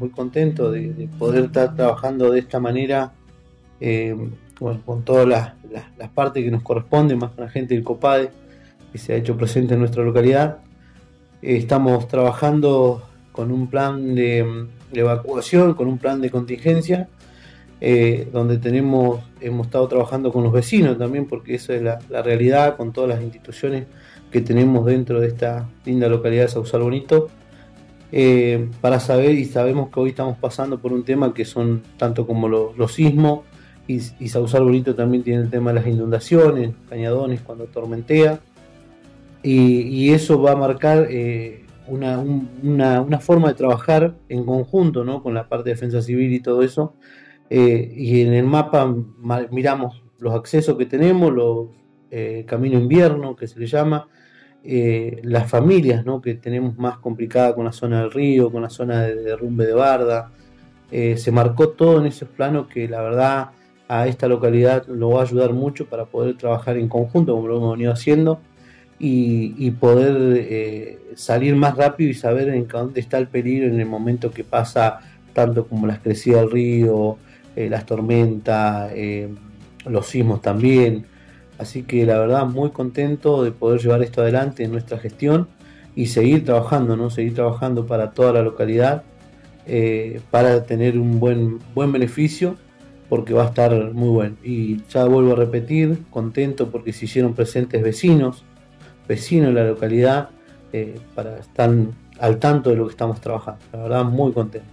muy contento de, poder estar trabajando de esta manera, eh, con todas las, partes que nos corresponden, más con la gente del COPADE que se ha hecho presente en nuestra localidad. Eh, estamos trabajando con un plan de, evacuación, con un plan de contingencia, eh, donde tenemos, hemos estado trabajando con los vecinos también, porque esa es la, realidad, con todas las instituciones que tenemos dentro de esta linda localidad de Sausal Bonito, eh, para saber y sabemos que hoy estamos pasando por un tema que son tanto como los sismos, y, y Sausal también tiene el tema de las inundaciones, cañadones cuando tormentea, y, eso va a marcar eh, una, una, forma de trabajar en conjunto ¿no? con la parte de defensa civil y todo eso. Eh, y en el mapa miramos los accesos que tenemos, los eh, camino invierno que se le llama, las familias que tenemos más complicada con la zona del río, con la zona de derrumbe de barda. se marcó todo en ese plano que la verdad a esta localidad lo va a ayudar mucho para poder trabajar en conjunto como lo hemos venido haciendo y, poder eh, salir más rápido y saber en dónde está el peligro en el momento que pasa tanto como las crecidas del río, eh, las tormentas, eh, los sismos también. Así que la verdad muy contento de poder llevar esto adelante en nuestra gestión y seguir trabajando, ¿no? Seguir trabajando para toda la localidad para tener un buen, buen beneficio porque va a estar muy bueno. Y ya vuelvo a repetir, contento porque se hicieron presentes vecinos, vecinos de la localidad eh, para estar al tanto de lo que estamos trabajando. La verdad, muy contento.